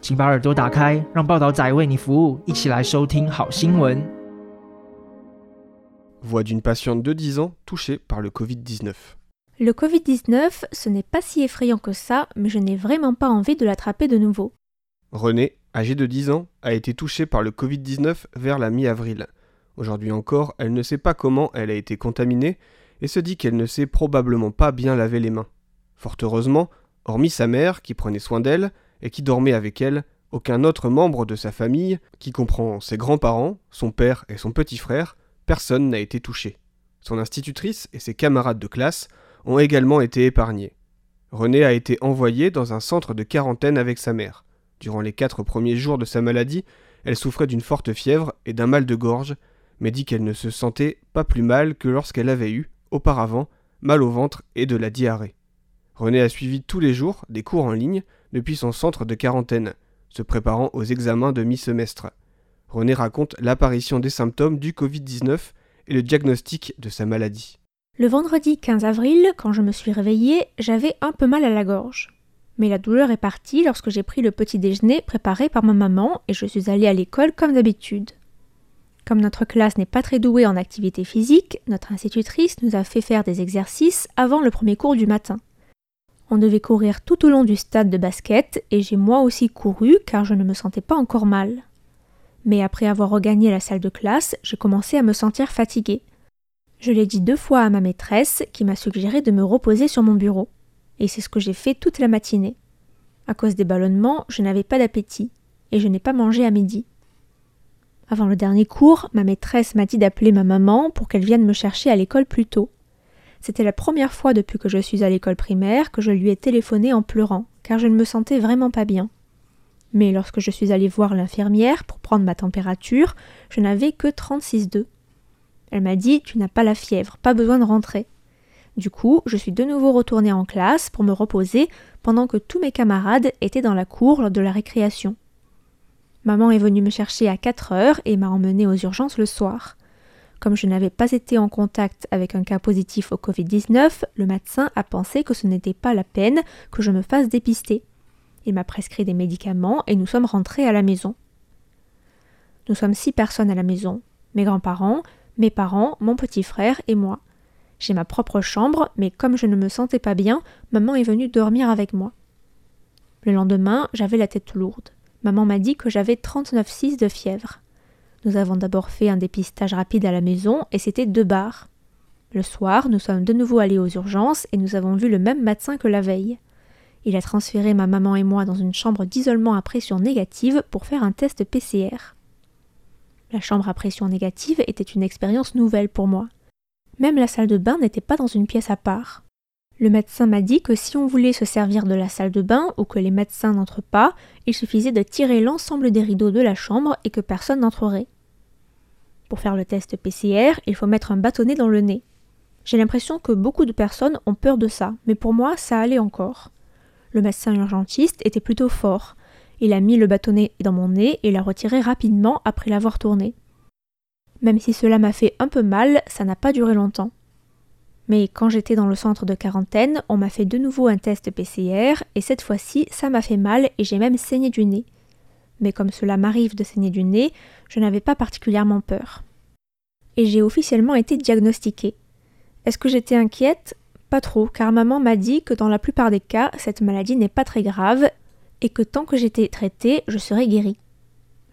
请把耳朵打开，让报道仔为你服务，一起来收听好新闻。 Voix d'une patiente de 10 ans touchée par le Covid-19. Le Covid-19, ce n'est pas si effrayant que ça, mais je n'ai vraiment pas envie de l'attraper de nouveau. Renée, âgée de 10 ans, a été touchée par le Covid-19 vers la mi-avril. Aujourd'hui encore, elle ne sait pas comment elle a été contaminée et se dit qu'elle ne sait probablement pas bien laver les mains. Fort heureusement, hormis sa mère qui prenait soin d'elle et qui dormait avec elle, aucun autre membre de sa famille, qui comprend ses grands-parents, son père et son petit frère, personne n'a été touché. Son institutrice et ses camarades de classe ont également été épargnés. Renée a été envoyée dans un centre de quarantaine avec sa mère. Durant les quatre premiers jours de sa maladie, elle souffrait d'une forte fièvre et d'un mal de gorge, mais dit qu'elle ne se sentait pas plus mal que lorsqu'elle avait eu, auparavant, mal au ventre et de la diarrhée. Renée a suivi tous les jours des cours en ligne depuis son centre de quarantaine, se préparant aux examens de mi-semestre. Renée raconte l'apparition des symptômes du Covid-19 et le diagnostic de sa maladie. Le vendredi 15 avril, quand je me suis réveillée, j'avais un peu mal à la gorge. Mais la douleur est partie lorsque j'ai pris le petit déjeuner préparé par ma maman et je suis allée à l'école comme d'habitude. Comme notre classe n'est pas très douée en activité physique, notre institutrice nous a fait faire des exercices avant le premier cours du matin. On devait courir tout au long du stade de basket et j'ai moi aussi couru car je ne me sentais pas encore mal. Mais après avoir regagné la salle de classe, j'ai commencé à me sentir fatiguée. Je l'ai dit deux fois à ma maîtresse qui m'a suggéré de me reposer sur mon bureau. Et c'est ce que j'ai fait toute la matinée. À cause des ballonnements, je n'avais pas d'appétit et je n'ai pas mangé à midi. Avant le dernier cours, ma maîtresse m'a dit d'appeler ma maman pour qu'elle vienne me chercher à l'école plus tôt. C'était la première fois depuis que je suis à l'école primaire que je lui ai téléphoné en pleurant, car je ne me sentais vraiment pas bien. Mais lorsque je suis allée voir l'infirmière pour prendre ma température, je n'avais que 36,2. Elle m'a dit Tu n'as pas la fièvre, pas besoin de rentrer. Du coup, je suis de nouveau retournée en classe pour me reposer pendant que tous mes camarades étaient dans la cour lors de la récréation. Maman est venue me chercher à 4 heures et m'a emmenée aux urgences le soir. Comme je n'avais pas été en contact avec un cas positif au Covid-19, le médecin a pensé que ce n'était pas la peine que je me fasse dépister. Il m'a prescrit des médicaments et nous sommes rentrés à la maison. Nous sommes six personnes à la maison. Mes grands-parents, mes parents, mon petit frère et moi. J'ai ma propre chambre, mais comme je ne me sentais pas bien, maman est venue dormir avec moi. Le lendemain, j'avais la tête lourde. Maman m'a dit que j'avais 39,6 de fièvre. Nous avons d'abord fait un dépistage rapide à la maison et c'était deux bars. Le soir, nous sommes de nouveau allés aux urgences et nous avons vu le même médecin que la veille. Il a transféré ma maman et moi dans une chambre d'isolement à pression négative pour faire un test PCR. La chambre à pression négative était une expérience nouvelle pour moi. Même la salle de bain n'était pas dans une pièce à part. Le médecin m'a dit que si on voulait se servir de la salle de bain ou que les médecins n'entrent pas, il suffisait de tirer l'ensemble des rideaux de la chambre et que personne n'entrerait. Pour faire le test PCR, il faut mettre un bâtonnet dans le nez. J'ai l'impression que beaucoup de personnes ont peur de ça, mais pour moi, ça allait encore. Le médecin urgentiste était plutôt fort. Il a mis le bâtonnet dans mon nez et l'a retiré rapidement après l'avoir tourné. Même si cela m'a fait un peu mal, ça n'a pas duré longtemps. Mais quand j'étais dans le centre de quarantaine, on m'a fait de nouveau un test PCR et cette fois-ci, ça m'a fait mal et j'ai même saigné du nez. Mais comme cela m'arrive de saigner du nez, je n'avais pas particulièrement peur. Et j'ai officiellement été diagnostiquée. Est-ce que j'étais inquiète? Pas trop, car maman m'a dit que dans la plupart des cas, cette maladie n'est pas très grave et que tant que j'étais traitée, je serais guérie.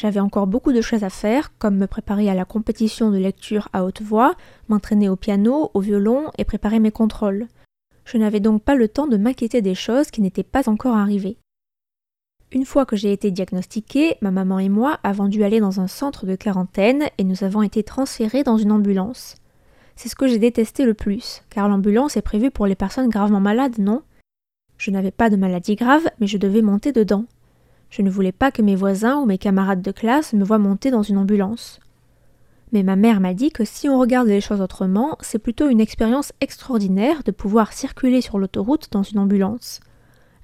J'avais encore beaucoup de choses à faire, comme me préparer à la compétition de lecture à haute voix, m'entraîner au piano, au violon et préparer mes contrôles. Je n'avais donc pas le temps de m'inquiéter des choses qui n'étaient pas encore arrivées. Une fois que j'ai été diagnostiquée, ma maman et moi avons dû aller dans un centre de quarantaine et nous avons été transférés dans une ambulance. C'est ce que j'ai détesté le plus, car l'ambulance est prévue pour les personnes gravement malades, non? Je n'avais pas de maladie grave, mais je devais monter dedans. Je ne voulais pas que mes voisins ou mes camarades de classe me voient monter dans une ambulance. Mais ma mère m'a dit que si on regarde les choses autrement, c'est plutôt une expérience extraordinaire de pouvoir circuler sur l'autoroute dans une ambulance.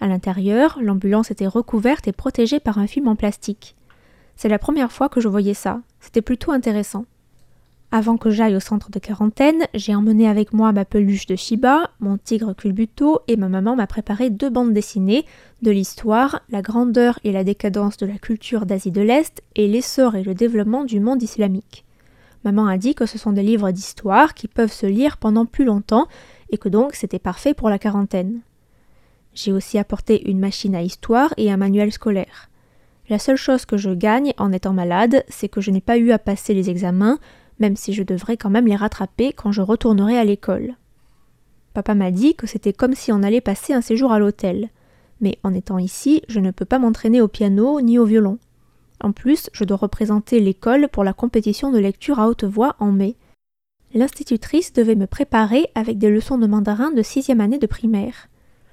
À l'intérieur, l'ambulance était recouverte et protégée par un film en plastique. C'est la première fois que je voyais ça. C'était plutôt intéressant. Avant que j'aille au centre de quarantaine, j'ai emmené avec moi ma peluche de Shiba, mon tigre culbuto et ma maman m'a préparé deux bandes dessinées de l'histoire, la grandeur et la décadence de la culture d'Asie de l'Est et l'essor et le développement du monde islamique. Maman a dit que ce sont des livres d'histoire qui peuvent se lire pendant plus longtemps et que donc c'était parfait pour la quarantaine. J'ai aussi apporté une machine à histoire et un manuel scolaire. La seule chose que je gagne en étant malade, c'est que je n'ai pas eu à passer les examens, même si je devrais quand même les rattraper quand je retournerai à l'école. Papa m'a dit que c'était comme si on allait passer un séjour à l'hôtel. Mais en étant ici, je ne peux pas m'entraîner au piano ni au violon. En plus, je dois représenter l'école pour la compétition de lecture à haute voix en mai. L'institutrice devait me préparer avec des leçons de mandarin de sixième année de primaire.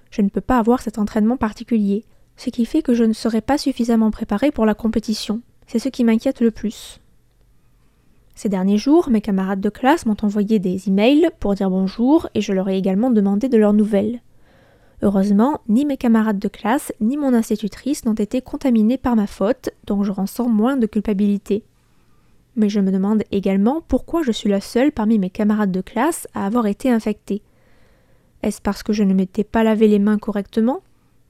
Je ne peux pas avoir cet entraînement particulier, ce qui fait que je ne serai pas suffisamment préparée pour la compétition. C'est ce qui m'inquiète le plus. Ces derniers jours, mes camarades de classe m'ont envoyé des emails pour dire bonjour et je leur ai également demandé de leurs nouvelles. Heureusement, ni mes camarades de classe ni mon institutrice n'ont été contaminés par ma faute, donc je ressens moins de culpabilité. Mais je me demande également pourquoi je suis la seule parmi mes camarades de classe à avoir été infectée. Est-ce parce que je ne m'étais pas lavé les mains correctement?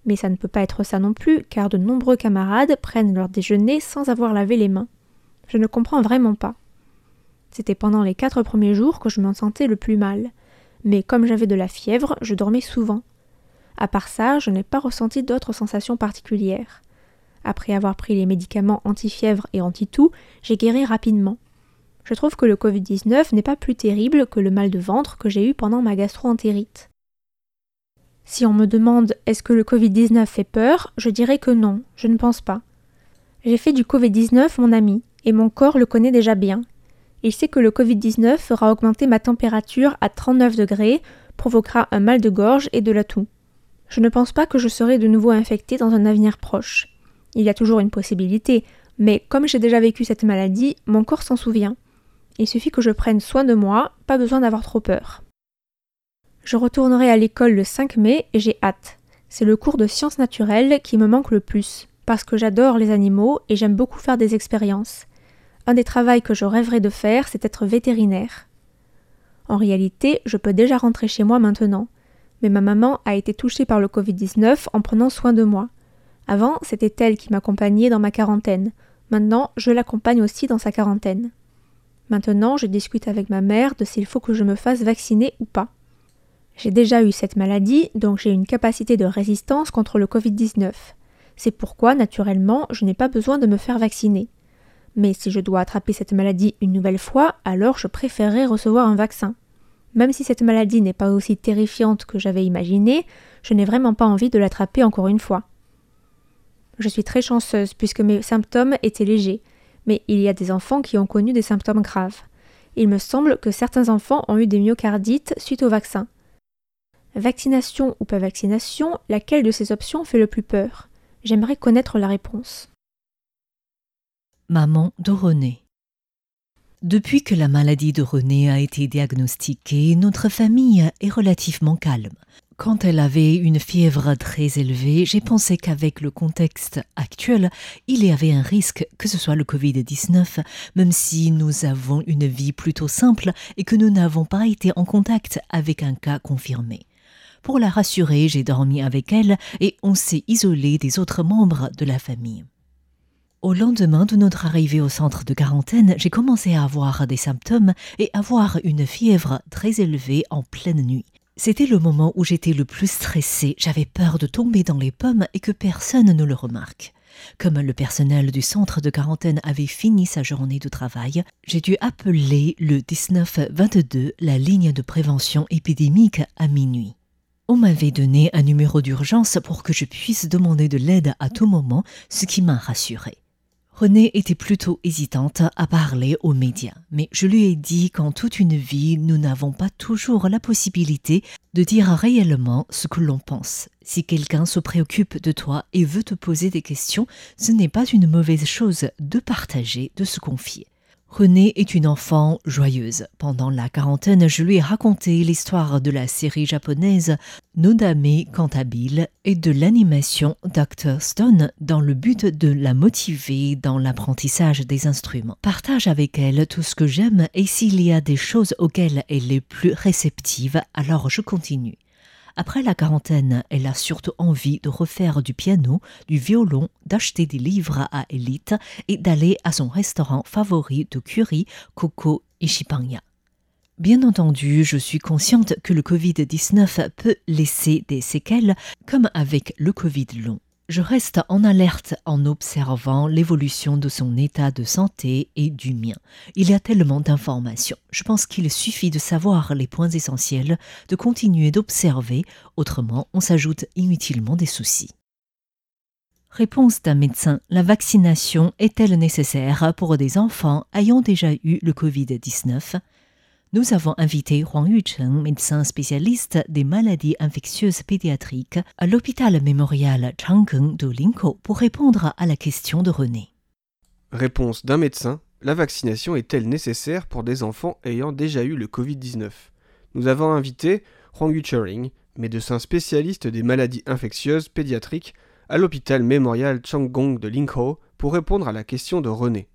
Mais ça ne peut pas être ça non plus, car de nombreux camarades prennent leur déjeuner sans avoir lavé les mains. Je ne comprends vraiment pas. C'était pendant les quatre premiers jours que je m'en sentais le plus mal. Mais comme j'avais de la fièvre, je dormais souvent. À part ça, je n'ai pas ressenti d'autres sensations particulières. Après avoir pris les médicaments anti-fièvre et anti-toux, j'ai guéri rapidement. Je trouve que le Covid-19 n'est pas plus terrible que le mal de ventre que j'ai eu pendant ma gastro-entérite. Si on me demande est-ce que le Covid-19 fait peur, je dirais que non, je ne pense pas. J'ai fait du Covid-19 mon ami, et mon corps le connaît déjà bien, il sait que le Covid-19 fera augmenter ma température à 39 degrés, provoquera un mal de gorge et de la toux. Je ne pense pas que je serai de nouveau infectée dans un avenir proche. Il y a toujours une possibilité, mais comme j'ai déjà vécu cette maladie, mon corps s'en souvient. Il suffit que je prenne soin de moi, pas besoin d'avoir trop peur. Je retournerai à l'école le 5 mai et j'ai hâte. C'est le cours de sciences naturelles qui me manque le plus, parce que j'adore les animaux et j'aime beaucoup faire des expériences. Un des travaux que je rêverais de faire, c'est être vétérinaire. En réalité, je peux déjà rentrer chez moi maintenant, mais ma maman a été touchée par le Covid-19 en prenant soin de moi. Avant, c'était elle qui m'accompagnait dans ma quarantaine. Maintenant, je l'accompagne aussi dans sa quarantaine. Maintenant, je discute avec ma mère de s'il faut que je me fasse vacciner ou pas. J'ai déjà eu cette maladie, donc j'ai une capacité de résistance contre le Covid-19. C'est pourquoi, naturellement, je n'ai pas besoin de me faire vacciner. Mais si je dois attraper cette maladie une nouvelle fois, alors je préférerais recevoir un vaccin. Même si cette maladie n'est pas aussi terrifiante que j'avais imaginé, je n'ai vraiment pas envie de l'attraper encore une fois. Je suis très chanceuse puisque mes symptômes étaient légers, mais il y a des enfants qui ont connu des symptômes graves. Il me semble que certains enfants ont eu des myocardites suite au vaccin. Vaccination ou pas vaccination, laquelle de ces options fait le plus peur? J'aimerais connaître la réponse maman de René. Depuis que la maladie de René a été diagnostiquée, notre famille est relativement calme. Quand elle avait une fièvre très élevée, j'ai pensé qu'avec le contexte actuel, il y avait un risque que ce soit le Covid-19, même si nous avons une vie plutôt simple et que nous n'avons pas été en contact avec un cas confirmé. Pour la rassurer, j'ai dormi avec elle et on s'est isolé des autres membres de la famille. Au lendemain de notre arrivée au centre de quarantaine, j'ai commencé à avoir des symptômes et avoir une fièvre très élevée en pleine nuit. C'était le moment où j'étais le plus stressée, j'avais peur de tomber dans les pommes et que personne ne le remarque. Comme le personnel du centre de quarantaine avait fini sa journée de travail, j'ai dû appeler le 1922, la ligne de prévention épidémique, à minuit. On m'avait donné un numéro d'urgence pour que je puisse demander de l'aide à tout moment, ce qui m'a rassurée. Renée était plutôt hésitante à parler aux médias, mais je lui ai dit qu'en toute une vie, nous n'avons pas toujours la possibilité de dire réellement ce que l'on pense. Si quelqu'un se préoccupe de toi et veut te poser des questions, ce n'est pas une mauvaise chose de partager, de se confier. Renée est une enfant joyeuse. Pendant la quarantaine, je lui ai raconté l'histoire de la série japonaise Nodame Cantabile et de l'animation Dr. Stone dans le but de la motiver dans l'apprentissage des instruments. Partage avec elle tout ce que j'aime et s'il y a des choses auxquelles elle est plus réceptive, alors je continue. Après la quarantaine, elle a surtout envie de refaire du piano, du violon, d'acheter des livres à Elite et d'aller à son restaurant favori de curry, Coco Ishipanya. Bien entendu, je suis consciente que le Covid-19 peut laisser des séquelles, comme avec le Covid long. Je reste en alerte en observant l'évolution de son état de santé et du mien. Il y a tellement d'informations. Je pense qu'il suffit de savoir les points essentiels, de continuer d'observer, autrement on s'ajoute inutilement des soucis. Réponse d'un médecin. La vaccination est-elle nécessaire pour des enfants ayant déjà eu le Covid-19 nous avons invité Huang Yucheng, médecin spécialiste des maladies infectieuses pédiatriques, à l'hôpital mémorial Changkeng de Linkou pour répondre à la question de René. Réponse d'un médecin La vaccination est-elle nécessaire pour des enfants ayant déjà eu le Covid-19 Nous avons invité Huang Yucheng, médecin spécialiste des maladies infectieuses pédiatriques, à l'hôpital mémorial Changgong de Linkou pour répondre à la question de René.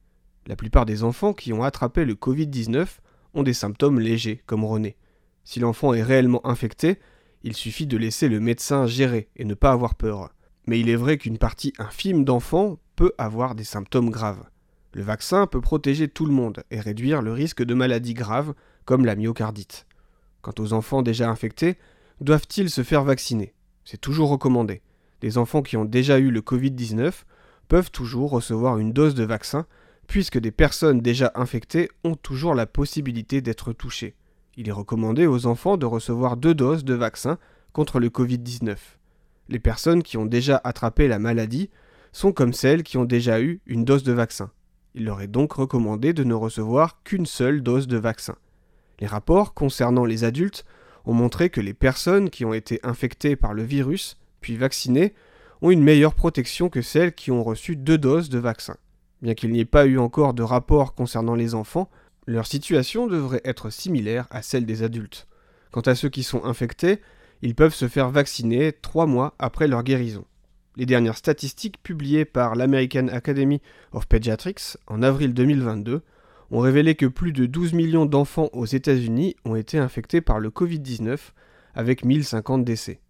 La plupart des enfants qui ont attrapé le Covid-19 ont des symptômes légers, comme René. Si l'enfant est réellement infecté, il suffit de laisser le médecin gérer et ne pas avoir peur. Mais il est vrai qu'une partie infime d'enfants peut avoir des symptômes graves. Le vaccin peut protéger tout le monde et réduire le risque de maladies graves comme la myocardite. Quant aux enfants déjà infectés, doivent-ils se faire vacciner? C'est toujours recommandé. Les enfants qui ont déjà eu le Covid-19 peuvent toujours recevoir une dose de vaccin puisque des personnes déjà infectées ont toujours la possibilité d'être touchées. Il est recommandé aux enfants de recevoir deux doses de vaccin contre le Covid-19. Les personnes qui ont déjà attrapé la maladie sont comme celles qui ont déjà eu une dose de vaccin. Il leur est donc recommandé de ne recevoir qu'une seule dose de vaccin. Les rapports concernant les adultes ont montré que les personnes qui ont été infectées par le virus, puis vaccinées, ont une meilleure protection que celles qui ont reçu deux doses de vaccin. Bien qu'il n'y ait pas eu encore de rapport concernant les enfants, leur situation devrait être similaire à celle des adultes. Quant à ceux qui sont infectés, ils peuvent se faire vacciner trois mois après leur guérison. Les dernières statistiques publiées par l'American Academy of Pediatrics en avril 2022 ont révélé que plus de 12 millions d'enfants aux États-Unis ont été infectés par le Covid-19, avec 1050 décès.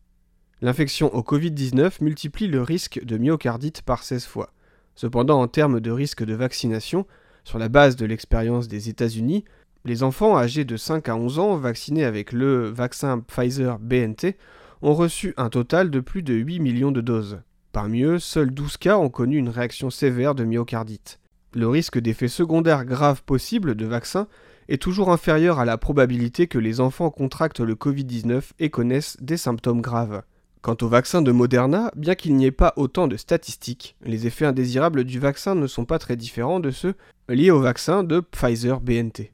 L'infection au Covid-19 multiplie le risque de myocardite par 16 fois. Cependant, en termes de risque de vaccination, sur la base de l'expérience des États-Unis, les enfants âgés de 5 à 11 ans vaccinés avec le vaccin Pfizer BNT ont reçu un total de plus de 8 millions de doses. Parmi eux, seuls 12 cas ont connu une réaction sévère de myocardite. Le risque d'effets secondaires graves possibles de vaccin est toujours inférieur à la probabilité que les enfants contractent le Covid-19 et connaissent des symptômes graves. Quant au vaccin de Moderna, bien qu'il n'y ait pas autant de statistiques, les effets indésirables du vaccin ne sont pas très différents de ceux liés au vaccin de Pfizer BNT.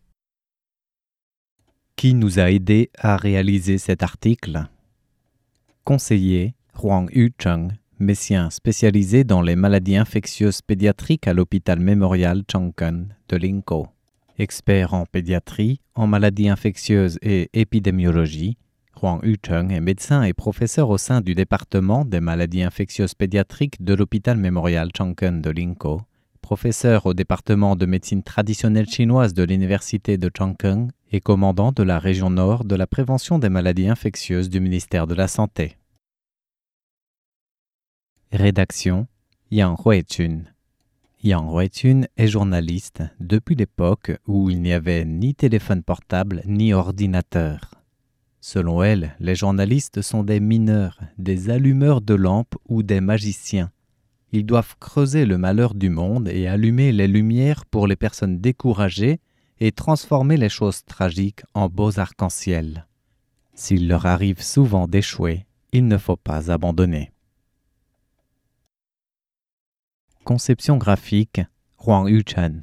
Qui nous a aidés à réaliser cet article? Conseiller Huang Yucheng, médecin spécialisé dans les maladies infectieuses pédiatriques à l'hôpital mémorial Changken de Linkou. Expert en pédiatrie, en maladies infectieuses et épidémiologie, Huang Yucheng est médecin et professeur au sein du département des maladies infectieuses pédiatriques de l'hôpital mémorial Changken de Linkou, professeur au département de médecine traditionnelle chinoise de l'université de Changken et commandant de la région nord de la prévention des maladies infectieuses du ministère de la Santé. Rédaction Yang Huichun. Yang Huichun est journaliste depuis l'époque où il n'y avait ni téléphone portable ni ordinateur. Selon elle, les journalistes sont des mineurs, des allumeurs de lampes ou des magiciens. Ils doivent creuser le malheur du monde et allumer les lumières pour les personnes découragées et transformer les choses tragiques en beaux arcs-en-ciel. S'il leur arrive souvent d'échouer, il ne faut pas abandonner. Conception graphique Huang Yuchen.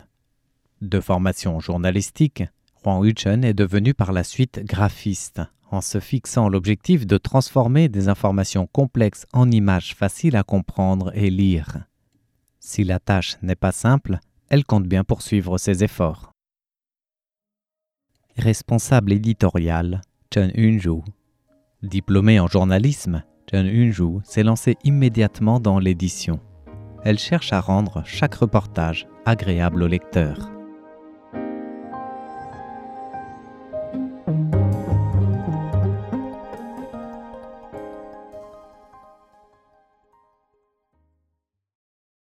De formation journalistique, Huang Yuchen est devenu par la suite graphiste, en se fixant l'objectif de transformer des informations complexes en images faciles à comprendre et lire. Si la tâche n'est pas simple, elle compte bien poursuivre ses efforts. Responsable éditorial, Chen Yunju. Diplômée en journalisme, Chen Yunju s'est lancée immédiatement dans l'édition. Elle cherche à rendre chaque reportage agréable au lecteur.